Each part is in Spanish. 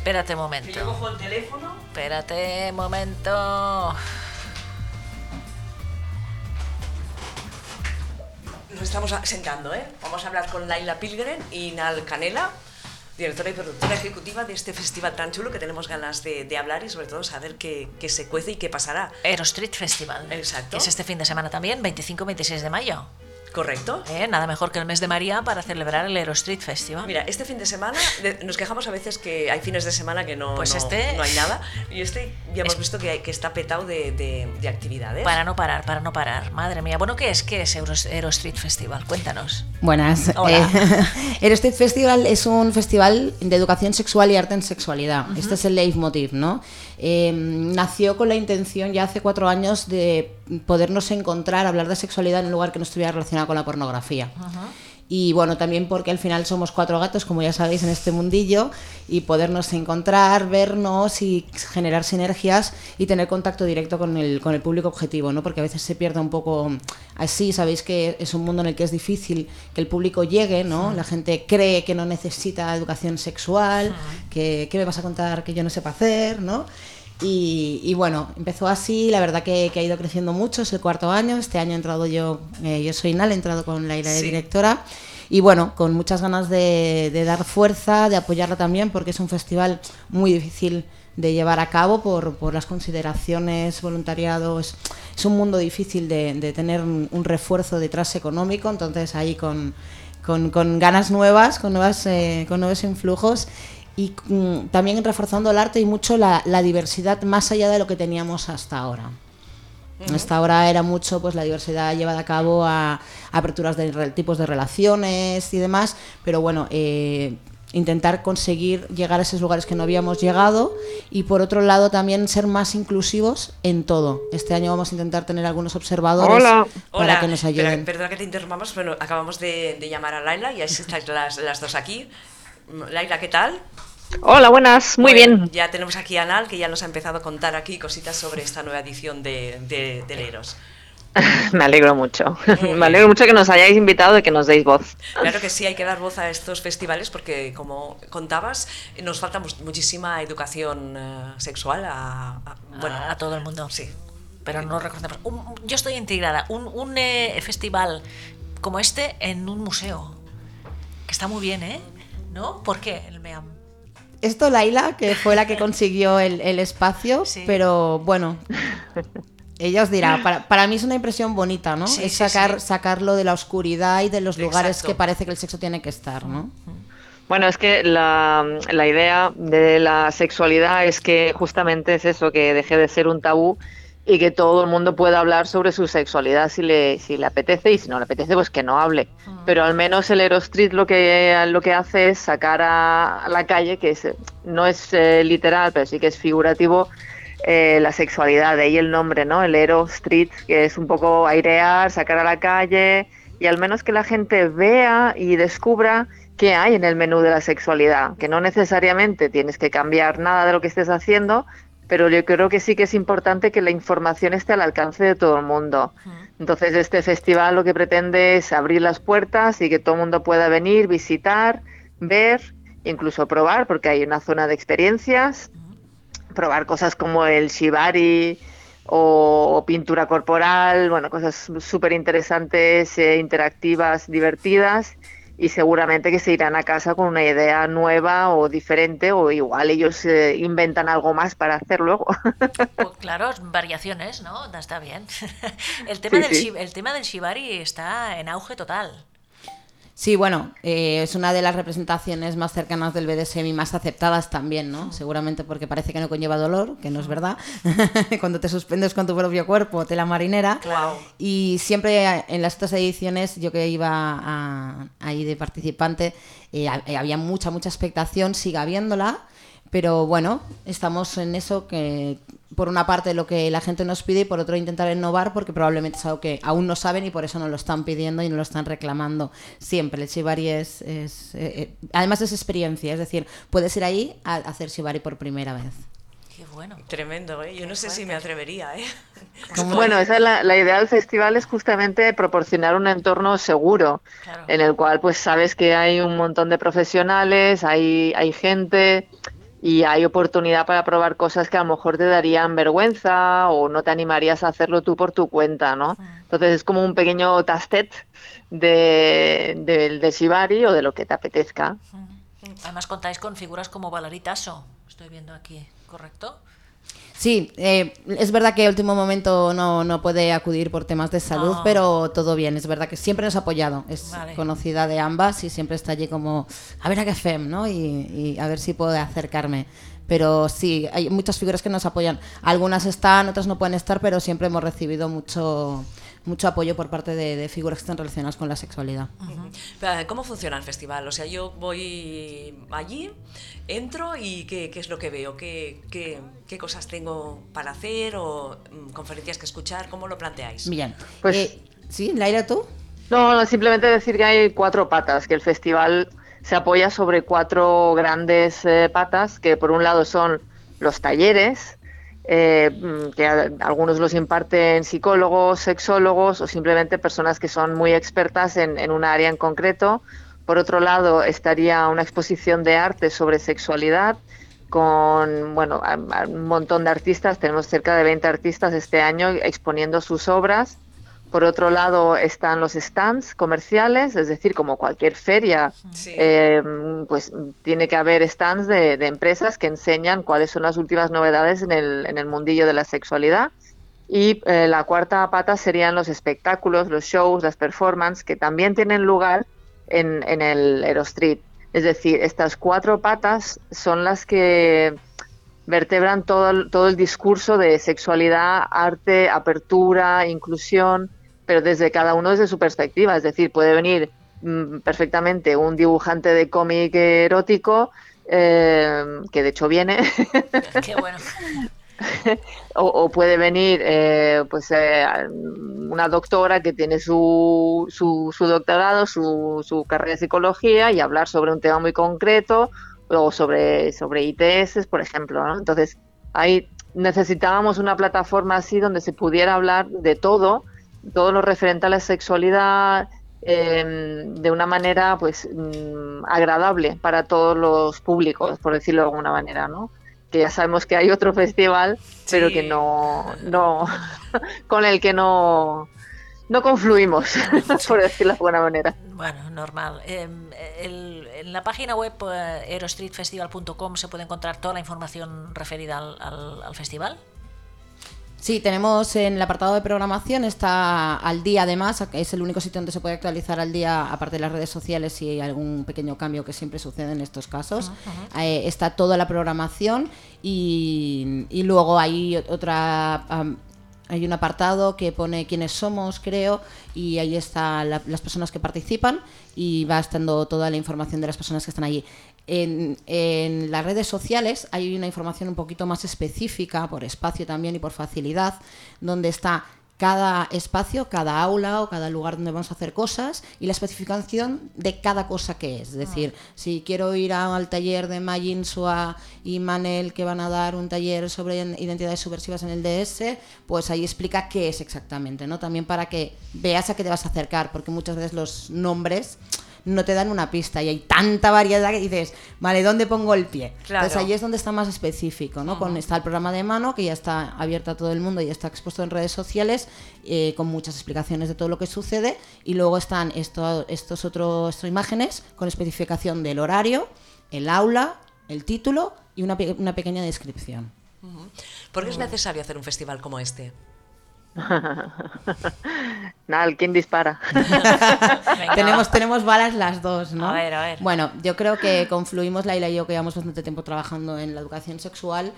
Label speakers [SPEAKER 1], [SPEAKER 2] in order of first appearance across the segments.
[SPEAKER 1] espérate un momento.
[SPEAKER 2] yo cojo el teléfono.
[SPEAKER 1] Espérate un momento.
[SPEAKER 2] Nos estamos sentando, ¿eh? Vamos a hablar con Laila Pilgren y Nal Canela, directora y productora ejecutiva de este festival tan chulo que tenemos ganas de, de hablar y sobre todo saber qué, qué, se cuece y qué pasará.
[SPEAKER 1] Aero Street Festival.
[SPEAKER 2] Exacto.
[SPEAKER 1] Que es este fin de semana también, 25-26 de mayo.
[SPEAKER 2] Correcto.
[SPEAKER 1] ¿Eh? Nada mejor que el mes de María para celebrar el Aero Street Festival.
[SPEAKER 2] Mira, este fin de semana nos quejamos a veces que hay fines de semana que no,
[SPEAKER 1] pues
[SPEAKER 2] no,
[SPEAKER 1] este...
[SPEAKER 2] no hay nada. Y este ya hemos es... visto que, hay, que está petado de, de, de, actividades.
[SPEAKER 1] Para no parar, para no parar. Madre mía. Bueno, ¿qué es? ¿Qué es Euro, Aero Street Festival? Cuéntanos.
[SPEAKER 3] Buenas.
[SPEAKER 1] Hola.
[SPEAKER 3] Eh, Aero Street Festival es un festival de educación sexual y arte en sexualidad. Uh -huh. Este es el leitmotiv, ¿no? Eh, nació con la intención ya hace cuatro años de podernos encontrar, hablar de sexualidad en un lugar que no estuviera relacionado con la pornografía. Y bueno, también porque al final somos cuatro gatos, como ya sabéis, en este mundillo, y podernos encontrar, vernos y generar sinergias y tener contacto directo con el, con el público objetivo, ¿no? Porque a veces se pierde un poco así, sabéis que es un mundo en el que es difícil que el público llegue, ¿no? Sí. La gente cree que no necesita educación sexual, que ¿qué me vas a contar que yo no sepa hacer, ¿no? Y, y, bueno, empezó así, la verdad que, que, ha ido creciendo mucho, es el cuarto año, este año he entrado yo, eh, yo soy Nal, he entrado con la ira de sí. directora y bueno, con muchas ganas de, de, dar fuerza, de apoyarla también, porque es un festival muy difícil de llevar a cabo por, por las consideraciones, voluntariado, es, es un mundo difícil de, de, tener un, un refuerzo detrás económico, entonces ahí con, con, con ganas nuevas, con, nuevas, eh, con nuevos influjos y mm, también reforzando el arte y mucho la, la, diversidad más allá de lo que teníamos hasta ahora. Uh -huh. Hasta ahora era mucho pues la diversidad llevada a cabo a, a aperturas de re, tipos de relaciones y demás, pero bueno, eh, intentar conseguir llegar a esos lugares que no habíamos llegado y por otro lado también ser más inclusivos en todo. Este año vamos a intentar tener algunos observadores
[SPEAKER 2] Hola.
[SPEAKER 3] para
[SPEAKER 2] Hola.
[SPEAKER 3] que nos ayuden.
[SPEAKER 2] Perdona que te interrumpamos, pero acabamos de, de llamar a Laila y así estáis las, las dos aquí. Laila, ¿qué tal?
[SPEAKER 4] Hola, buenas, muy
[SPEAKER 2] bueno,
[SPEAKER 4] bien.
[SPEAKER 2] Ya tenemos aquí a Anal, que ya nos ha empezado a contar aquí cositas sobre esta nueva edición de, de, de Leros.
[SPEAKER 4] Me alegro mucho. Me alegro mucho que nos hayáis invitado y que nos deis voz.
[SPEAKER 2] Claro que sí, hay que dar voz a estos festivales porque, como contabas, nos falta muchísima educación uh, sexual a, a,
[SPEAKER 1] bueno, a, a, todo el mundo.
[SPEAKER 2] Sí.
[SPEAKER 1] Pero no reconocemos. Un, yo estoy integrada. Un, un eh, festival como este en un museo. Que está muy bien, ¿eh? ¿No? ¿Por qué el MEAM?
[SPEAKER 3] Esto Laila, que fue la que consiguió el, el espacio, sí. pero bueno, ella os dirá, para, para, mí es una impresión bonita, ¿no?
[SPEAKER 2] Sí,
[SPEAKER 3] es sacar,
[SPEAKER 2] sí,
[SPEAKER 3] sacarlo de la oscuridad y de los lugares
[SPEAKER 2] Exacto.
[SPEAKER 3] que parece que el sexo tiene que estar, ¿no?
[SPEAKER 4] Bueno, es que la, la, idea de la sexualidad es que justamente es eso, que deje de ser un tabú y que todo el mundo pueda hablar sobre su sexualidad si le, si le apetece y si no le apetece pues que no hable. Mm. Pero al menos el Aerostreet lo que, lo que hace es sacar a, a la calle, que es, no es eh, literal, pero sí que es figurativo, eh, la sexualidad, de ahí el nombre, ¿no? El Aero Street, que es un poco airear, sacar a la calle y al menos que la gente vea y descubra qué hay en el menú de la sexualidad, que no necesariamente tienes que cambiar nada de lo que estés haciendo, pero yo creo que sí que es importante que la información esté al alcance de todo el mundo. Entonces, este festival lo que pretende es abrir las puertas y que todo el mundo pueda venir, visitar, ver, incluso probar, porque hay una zona de experiencias, probar cosas como el shibari o, pintura corporal, bueno, cosas súper interesantes, eh, interactivas, divertidas y seguramente que se irán a casa con una idea nueva o diferente o igual ellos eh, inventan algo más para hacer luego.
[SPEAKER 1] Pues claro, variaciones, ¿no? Está bien. El tema, sí, del, sí. el tema del shibari está en auge total.
[SPEAKER 3] Sí, bueno, eh, es una de las representaciones más cercanas del BDSM y más aceptadas también, ¿no? Seguramente porque parece que no conlleva dolor, que no es verdad. Cuando te suspendes con tu propio cuerpo, tela marinera.
[SPEAKER 2] Wow.
[SPEAKER 3] Y siempre en las otras ediciones, yo que iba a, ahí de participante, eh, había mucha, mucha expectación, sigue habiéndola. Pero bueno, estamos en eso que por una parte lo que la gente nos pide y por otro intentar innovar porque probablemente es algo que aún no saben y por eso nos lo están pidiendo y nos lo están reclamando siempre. El shibari es, es eh, eh, además es experiencia, es decir, puedes ir ahí a hacer shibari por primera vez.
[SPEAKER 1] Qué bueno.
[SPEAKER 2] Tremendo, ¿eh? Yo no sé si me atrevería, ¿eh?
[SPEAKER 4] Bueno, esa es la, la, idea del festival es justamente proporcionar un entorno seguro claro. en el cual pues sabes que hay un montón de profesionales, hay, hay gente y hay oportunidad para probar cosas que a lo mejor te darían vergüenza o no te animarías a hacerlo tú por tu cuenta, ¿no? Entonces es como un pequeño tastet de, de, Shibari o de lo que te apetezca.
[SPEAKER 1] Además contáis con figuras como Valeritaso, estoy viendo aquí, ¿correcto?
[SPEAKER 3] Sí, eh, es verdad que último momento no, no, puede acudir por temas de salud, pero todo bien. Es verdad que siempre nos ha apoyado. Es conocida de ambas y siempre está allí como, a ver a qué fem, ¿no? Y, y, a ver si puede acercarme. Pero sí, hay muchas figuras que nos apoyan. Algunas están, otras no pueden estar, pero siempre hemos recibido mucho, mucho apoyo por parte de, figuras que están relacionadas con la sexualidad.
[SPEAKER 2] ¿Cómo funciona el festival? O sea, yo voy allí, entro y ¿qué, qué es lo que veo? ¿Qué, ¿Qué, qué, cosas tengo para hacer o mm, conferencias que escuchar? ¿Cómo lo planteáis?
[SPEAKER 3] Bien. Pues, eh, ¿Sí, Laira, tú?
[SPEAKER 4] No, simplemente decir que hay cuatro patas, que el festival se apoya sobre cuatro grandes eh, patas, que por un lado son los talleres, eh, mm, que algunos los imparten psicólogos, sexólogos o simplemente personas que son muy expertas en, un área en concreto. Por otro lado, estaría una exposición de arte sobre sexualidad con bueno, un montón de artistas, tenemos cerca de 20 artistas este año exponiendo sus obras por otro lado están los stands comerciales, es decir, como cualquier feria, eh, pues tiene que haber stands de, empresas que enseñan cuáles son las últimas novedades en el, en el mundillo de la sexualidad. Y eh, la cuarta pata serían los espectáculos, los shows, las performances, que también tienen lugar en, en el Aerostreet. Es decir, estas cuatro patas son las que vertebran todo, todo el discurso de sexualidad, arte, apertura, inclusión, pero desde cada uno desde su perspectiva. Es decir, puede venir mm, perfectamente un dibujante de cómic erótico, eh, que de hecho viene.
[SPEAKER 1] Qué bueno.
[SPEAKER 4] o, puede venir eh, pues eh, una doctora que tiene su, su, su doctorado, su, su, carrera de psicología y hablar sobre un tema muy concreto o sobre, sobre ITS, por ejemplo. Entonces, ahí necesitábamos una plataforma así donde se pudiera hablar de todo todo lo referente a la sexualidad em, de una manera pues mm, agradable para todos los públicos, por decirlo de alguna manera, ¿no? Que ya sabemos que hay otro festival, pero que no, no con el que no no confluimos, por decirlo de alguna manera.
[SPEAKER 1] Bueno, normal. Em, en la página web eh, aerostreetfestival.com se puede encontrar toda la información referida al festival.
[SPEAKER 3] Sí, tenemos en el apartado de programación, está al día además, es el único sitio donde se puede actualizar al día, aparte de las redes sociales, hay algún pequeño cambio que siempre sucede en estos casos. Eh, está toda la programación y, luego hay otra... hay un apartado que pone quiénes somos, creo, y ahí están las personas que participan y va estando toda la información de las personas que están allí. En, las redes sociales hay una información un poquito más específica, por espacio también y por facilidad, donde está cada espacio, cada aula o cada lugar donde vamos a hacer cosas y la especificación de cada cosa que es. Es decir, ah. si quiero ir al taller de Magin Sua y Manel que van a dar un taller sobre identidades subversivas en el DS, pues ahí explica qué es exactamente, ¿no? También para que veas a qué te vas a acercar, porque muchas veces los nombres no te dan una pista y hay tanta variedad que dices, vale, ¿dónde pongo el pie? Entonces ahí es donde está más específico, ¿no? Con, está el programa de mano que ya está abierto a todo el mundo y está expuesto en redes sociales eh, con muchas explicaciones de todo lo que sucede y luego están esto, estos otros imágenes con especificación del horario, el aula, el título y una, una pequeña descripción.
[SPEAKER 2] ¿Por qué es necesario hacer un festival como este?
[SPEAKER 4] Nada, ¿quién dispara?
[SPEAKER 3] tenemos, tenemos balas las dos, ¿no?
[SPEAKER 1] A ver, a ver.
[SPEAKER 3] Bueno, yo creo que confluimos, Laila y yo, que llevamos bastante tiempo trabajando en la educación sexual,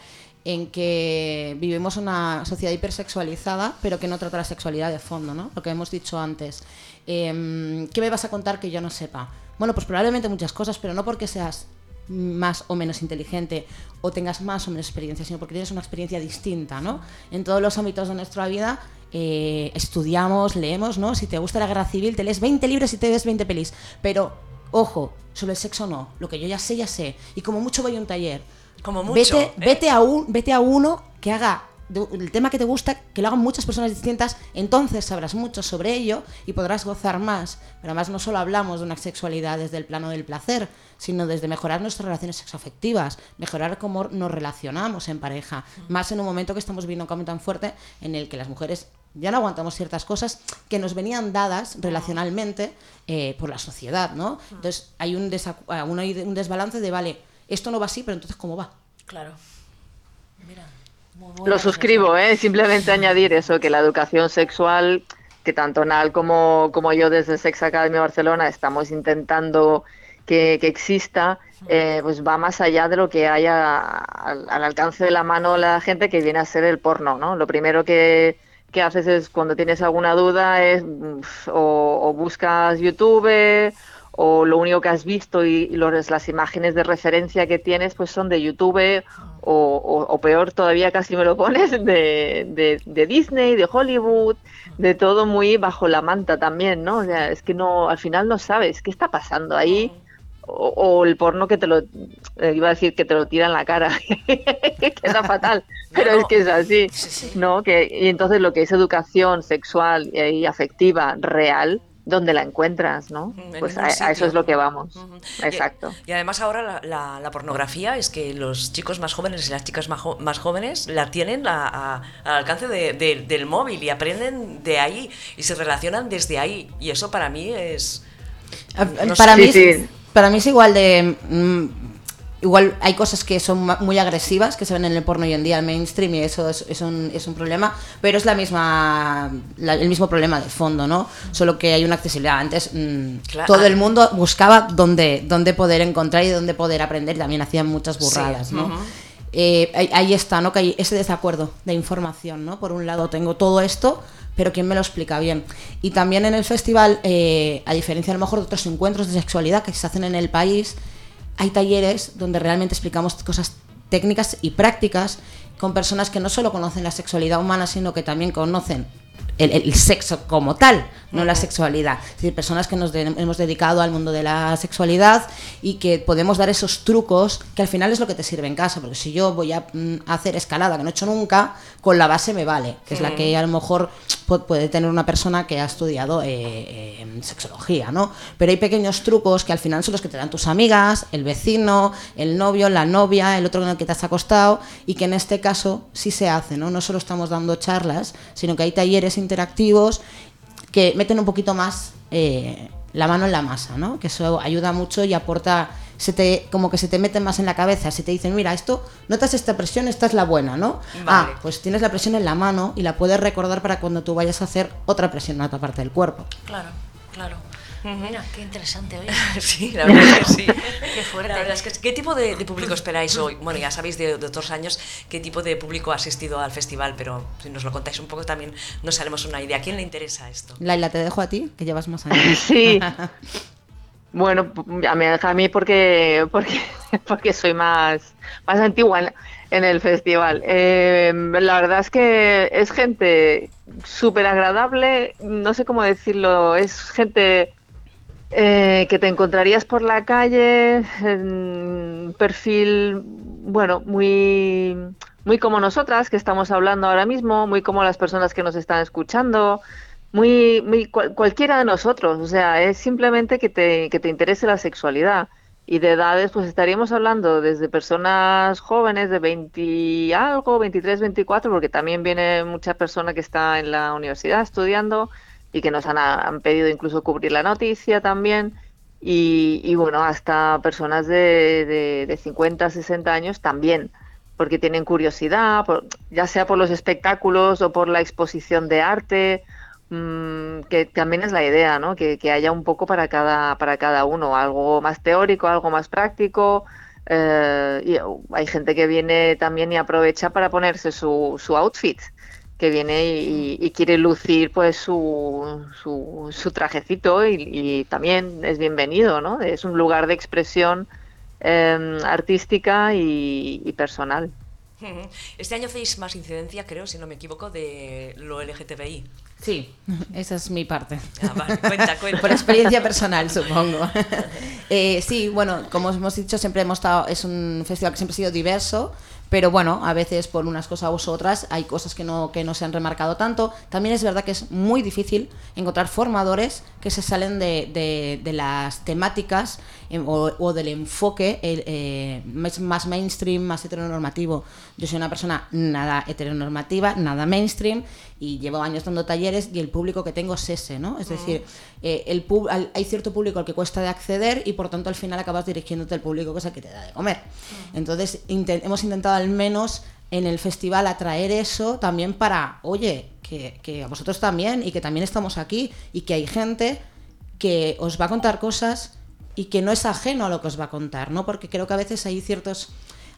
[SPEAKER 3] en que vivimos una sociedad hipersexualizada, pero que no trata la sexualidad de fondo, ¿no? Lo que hemos dicho antes. Em, ¿Qué me vas a contar que yo no sepa? Bueno, pues probablemente muchas cosas, pero no porque seas más o menos inteligente o tengas más o menos experiencia, sino porque tienes una experiencia distinta, ¿no? En todos los ámbitos de nuestra vida eh, estudiamos, leemos, ¿no? Si te gusta la guerra civil, te lees 20 libros y te ves 20 pelis. Pero, ojo, sobre el sexo no. Lo que yo ya sé, ya sé. Y como mucho voy a un taller.
[SPEAKER 2] Como mucho.
[SPEAKER 3] Vete,
[SPEAKER 2] ¿eh?
[SPEAKER 3] vete, a, un, vete a uno que haga el tema que te gusta, que lo hagan muchas personas distintas, entonces sabrás mucho sobre ello y podrás gozar más. Pero además no solo hablamos de una sexualidad desde el plano del placer, sino desde mejorar nuestras relaciones sexoafectivas, mejorar cómo nos relacionamos en pareja, más en un momento que estamos viviendo un cambio tan fuerte en el que las mujeres ya no aguantamos ciertas cosas que nos venían dadas relacionalmente eh, por la sociedad, ¿no? Entonces hay un, un desbalance de, vale, esto no va así, pero entonces ¿cómo va?
[SPEAKER 1] Claro.
[SPEAKER 4] Mira. Lo suscribo, ¿eh? simplemente añadir eso, que la educación sexual, que tanto Nal como, como yo desde Sex Academy Barcelona estamos intentando que, exista, eh, pues va más allá de lo que haya al, alcance de la mano la gente que viene a ser el porno, ¿no? Lo primero que, haces es cuando tienes alguna duda es o, buscas YouTube o lo único que has visto y, las imágenes de referencia que tienes pues son de YouTube o, peor todavía casi me lo pones de, de, Disney, de Hollywood, de todo muy bajo la manta también, ¿no? O sea, es que no, al final no sabes qué está pasando ahí o, el porno que te lo eh, iba a decir que te lo tira en la cara que queda fatal pero es que es así no que y entonces lo que es educación sexual y afectiva real donde la encuentras, ¿no? pues a, eso es lo que vamos. Exacto.
[SPEAKER 2] Y, además ahora la, pornografía es que los chicos más jóvenes y las chicas más, jóvenes la tienen al alcance del móvil y aprenden de ahí y se relacionan desde ahí. Y eso para mí es...
[SPEAKER 3] para mí sí para mí es igual de... Mm, igual hay cosas que son muy agresivas, que se ven en el porno hoy en día, el mainstream, y eso es, un, es un, problema, pero es la misma el mismo problema de fondo, ¿no? Solo que hay una accesibilidad. Antes mm, todo el mundo buscaba dónde, dónde poder encontrar y dónde poder aprender, también hacían muchas burradas, ¿no? Eh, ahí, está, ¿no? Que hay ese desacuerdo de información, ¿no? Por un lado tengo todo esto, pero ¿quién me lo explica bien? Y también en el festival, eh, a diferencia a lo mejor de otros encuentros de sexualidad que se hacen en el país, hay talleres donde realmente explicamos cosas técnicas y prácticas con personas que no solo conocen la sexualidad humana, sino que también conocen el, sexo como tal, no la sexualidad. Es decir, personas que nos hemos dedicado al mundo de la sexualidad y que podemos dar esos trucos que al final es lo que te sirve en casa, porque si yo voy a, mm, hacer escalada, que no he hecho nunca, con la base me vale, que es la que a lo mejor puede tener una persona que ha estudiado eh, sexología, ¿no? Pero hay pequeños trucos que al final son los que te dan tus amigas, el vecino, el novio, la novia, el otro con el que te has acostado, y que en este caso sí se hace, ¿no? No solo estamos dando charlas, sino que hay talleres interactivos que meten un poquito más eh, la mano en la masa, ¿no? Que eso ayuda mucho y aporta, se te, como que se te mete más en la cabeza, se te dicen, mira, esto, notas esta presión, esta es la buena, ¿no? Ah, pues tienes la presión en la mano y la puedes recordar para cuando tú vayas a hacer otra presión en otra parte del cuerpo.
[SPEAKER 1] Claro, claro. Mira, qué interesante hoy.
[SPEAKER 2] sí, la verdad es que sí. qué fuerte. ¿Qué tipo de, público esperáis hoy? Bueno, ya sabéis de, otros años qué tipo de público ha asistido al festival, pero si nos lo contáis un poco también nos haremos una idea. ¿A quién le interesa esto?
[SPEAKER 3] Laila, te dejo a ti, que llevas más años.
[SPEAKER 4] sí. Bueno, me deja a mí porque, porque, porque soy más, más antigua en, el festival. Eh, la verdad es que es gente súper agradable, no sé cómo decirlo, es gente eh, que te encontrarías por la calle, perfil, bueno, muy, muy como nosotras que estamos hablando ahora mismo, muy como las personas que nos están escuchando, muy, muy cualquiera de nosotros. O sea, es simplemente que te, que te interese la sexualidad. Y de edades, pues estaríamos hablando desde personas jóvenes de 20 algo, 23, 24, porque también viene mucha persona que está en la universidad estudiando, y que nos han, pedido incluso cubrir la noticia también. Y, bueno, hasta personas de, de, 50, 60 años también, porque tienen curiosidad, ya sea por los espectáculos o por la exposición de arte, mm, que también es la idea, ¿no? Que, haya un poco para cada, para cada uno, algo más teórico, algo más práctico. Eh, y hay gente que viene también y aprovecha para ponerse su, su outfit que viene y, quiere lucir pues su, su, trajecito y, también es bienvenido, ¿no? Es un lugar de expresión em, artística y, personal.
[SPEAKER 2] Este año hacéis más incidencia, creo, si no me equivoco, de lo LGTBI.
[SPEAKER 3] Sí, esa es mi parte.
[SPEAKER 2] Ah, vale, cuenta, cuenta.
[SPEAKER 3] Por experiencia personal, supongo. Eh, sí, bueno, como hemos dicho, siempre hemos estado, es un festival que siempre ha sido diverso, pero bueno, a veces por unas cosas u otras hay cosas que no, que no se han remarcado tanto. También es verdad que es muy difícil encontrar formadores que se salen de, de- de las temáticas eh, o, o del enfoque eh, eh, más mainstream, más heteronormativo. Yo soy una persona nada heteronormativa, nada mainstream y llevo años dando talleres y el público que tengo es ese, ¿no? Es decir, eh, el pub- al- hay cierto público al que cuesta de acceder y por tanto al final acabas dirigiéndote al público que es el que te da de comer. Entonces inte- hemos intentado al menos en el festival atraer eso también para, oye, que, que a vosotros también y que también estamos aquí y que hay gente que os va a contar cosas y que no es ajeno a lo que os va a contar, ¿no? Porque creo que a veces hay ciertos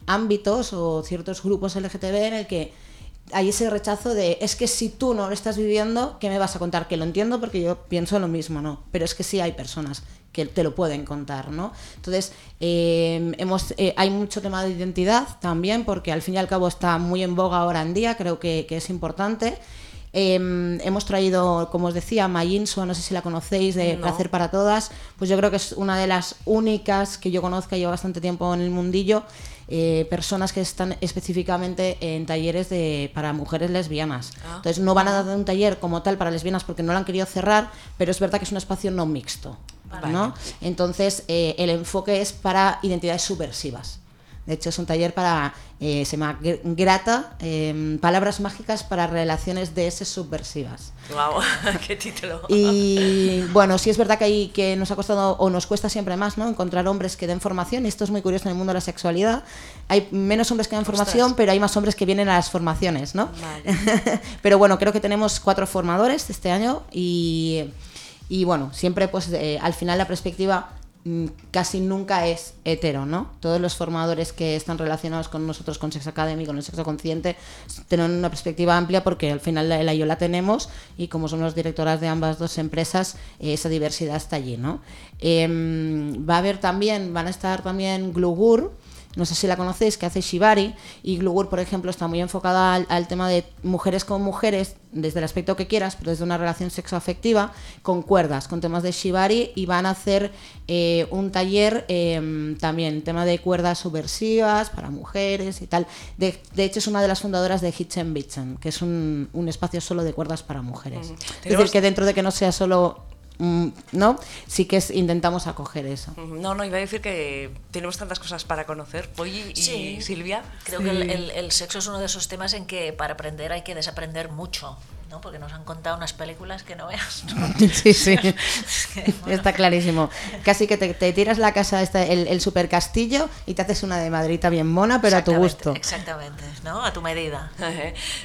[SPEAKER 3] ámbitos o ciertos grupos LGTB en el que hay ese rechazo de es que si tú no lo estás viviendo, ¿qué me vas a contar? Que lo entiendo porque yo pienso lo mismo, ¿no? Pero es que sí hay personas que te lo pueden contar, ¿no? Entonces, eh, hemos, eh, hay mucho tema de identidad también, porque al fin y al cabo está muy en boga ahora en día, creo que, que es importante. Eh, hemos traído, como os decía, Mayinso, no sé si la conocéis, de
[SPEAKER 2] No.
[SPEAKER 3] Placer para Todas, pues yo creo que es una de las únicas que yo conozca, lleva bastante tiempo en el mundillo, eh, personas que están específicamente en talleres de, para mujeres lesbianas.
[SPEAKER 2] Ah.
[SPEAKER 3] Entonces no van a dar un taller como tal para lesbianas porque no lo han querido cerrar, pero es verdad que es un espacio no mixto. ¿no? Entonces eh, el enfoque es para identidades subversivas. De hecho, es un taller para, eh, se llama Gr- Grata, eh, palabras mágicas para relaciones DS subversivas.
[SPEAKER 2] Wow, qué título.
[SPEAKER 3] Y bueno, sí es verdad que, hay, que nos ha costado o nos cuesta siempre más ¿no? encontrar hombres que den formación, y esto es muy curioso en el mundo de la sexualidad. Hay menos hombres que dan formación, pero hay más hombres que vienen a las formaciones, ¿no? pero bueno, creo que tenemos cuatro formadores este año y, y bueno, siempre pues eh, al final la perspectiva casi nunca es hetero, ¿no? Todos los formadores que están relacionados con nosotros, con Sex Academy, con el sexo consciente, tienen una perspectiva amplia porque al final la, yo la tenemos y como somos directoras de ambas dos empresas, esa diversidad está allí, ¿no? Em, va a haber también, van a estar también Glugur, no sé si la conocéis, que hace Shibari, y Glugur, por ejemplo, está muy enfocada al, al tema de mujeres con mujeres, desde el aspecto que quieras, pero desde una relación sexoafectiva, con cuerdas, con temas de Shibari, y van a hacer eh, un taller eh, también, tema de cuerdas subversivas para mujeres y tal. De, de hecho, es una de las fundadoras de Hitchen Bitchen, que es un, un espacio solo de cuerdas para mujeres. Es decir, que dentro de que no sea solo... mm, ¿No? Sí que es, intentamos acoger eso.
[SPEAKER 2] No, no, iba a decir que tenemos tantas cosas para conocer. Polly y
[SPEAKER 1] Sí.
[SPEAKER 2] Silvia.
[SPEAKER 1] Creo que el, el- el sexo es uno de esos temas en que para aprender hay que desaprender mucho, ¿no? Porque nos han contado unas películas que no veas. ¿no?
[SPEAKER 3] Sí, sí.
[SPEAKER 1] Es que, bueno,
[SPEAKER 3] Está clarísimo. Casi que te, te tiras la casa, esta, el, el super castillo, y te haces una de madrita bien mona, pero a tu gusto.
[SPEAKER 1] Exactamente, ¿no? A tu medida.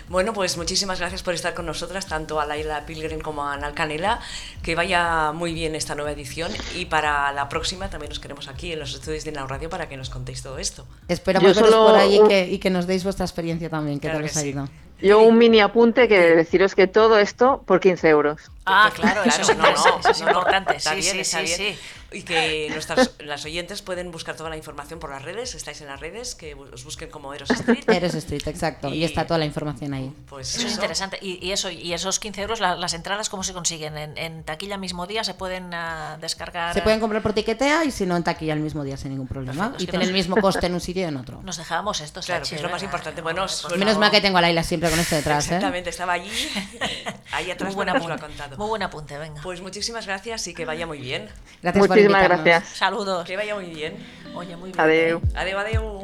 [SPEAKER 2] Bueno, pues muchísimas gracias por estar con nosotras, tanto a Laila Pilgrim como a Anal Canela. Que vaya muy bien esta nueva edición y para la próxima también nos queremos aquí en los estudios de Inau Radio para que nos contéis todo esto.
[SPEAKER 3] Esperamos veros
[SPEAKER 4] solo
[SPEAKER 3] por ahí y que, y que nos deis vuestra experiencia también, que
[SPEAKER 2] Claro
[SPEAKER 3] tal
[SPEAKER 2] que
[SPEAKER 3] os ha
[SPEAKER 2] sí.
[SPEAKER 4] Yo un mini apunte que deciros que todo esto por 15 euros.
[SPEAKER 1] Ah, claro, eso es,
[SPEAKER 2] no, no,
[SPEAKER 1] eso es
[SPEAKER 2] no, no,
[SPEAKER 1] importante.
[SPEAKER 2] está
[SPEAKER 1] Sí,
[SPEAKER 2] bien,
[SPEAKER 1] sí,
[SPEAKER 2] está
[SPEAKER 1] sí,
[SPEAKER 2] bien.
[SPEAKER 1] sí.
[SPEAKER 2] Y que nuestras, las oyentes pueden buscar toda la información por las redes, estáis en las redes, que os busquen como Eros Street.
[SPEAKER 3] Eres Street, exacto. Y,
[SPEAKER 2] Y-
[SPEAKER 3] está toda la información ahí.
[SPEAKER 2] Pues
[SPEAKER 1] Eso es
[SPEAKER 2] eso.
[SPEAKER 1] interesante. Y, y eso, y esos 15 euros, la- las entradas, ¿cómo se consiguen? ¿En, en taquilla mismo día se pueden ah, descargar?
[SPEAKER 3] Se pueden comprar por tiquetea y si no en taquilla el mismo día sin ningún problema.
[SPEAKER 1] Perfecto,
[SPEAKER 3] y
[SPEAKER 1] nos-
[SPEAKER 3] el mismo coste en un sitio y en otro.
[SPEAKER 1] Nos dejábamos esto.
[SPEAKER 2] Claro, que es lo
[SPEAKER 1] chévere,
[SPEAKER 2] más importante. Bueno,
[SPEAKER 1] pues
[SPEAKER 3] Menos mal que tengo a Laila siempre con esto detrás, ¿eh?
[SPEAKER 2] Exactamente, estaba allí, ahí atrás
[SPEAKER 1] Muy buen
[SPEAKER 2] porque nos lo ha contado.
[SPEAKER 1] Muy buen apunte, venga.
[SPEAKER 2] Pues muchísimas gracias y que vaya muy bien.
[SPEAKER 3] Gracias por
[SPEAKER 4] Muchísimas
[SPEAKER 3] invitarnos.
[SPEAKER 4] gracias.
[SPEAKER 1] Saludos.
[SPEAKER 2] Que vaya muy bien.
[SPEAKER 1] Oye, muy bien.
[SPEAKER 4] Adeu.
[SPEAKER 2] Adeu, adeu. Bueno.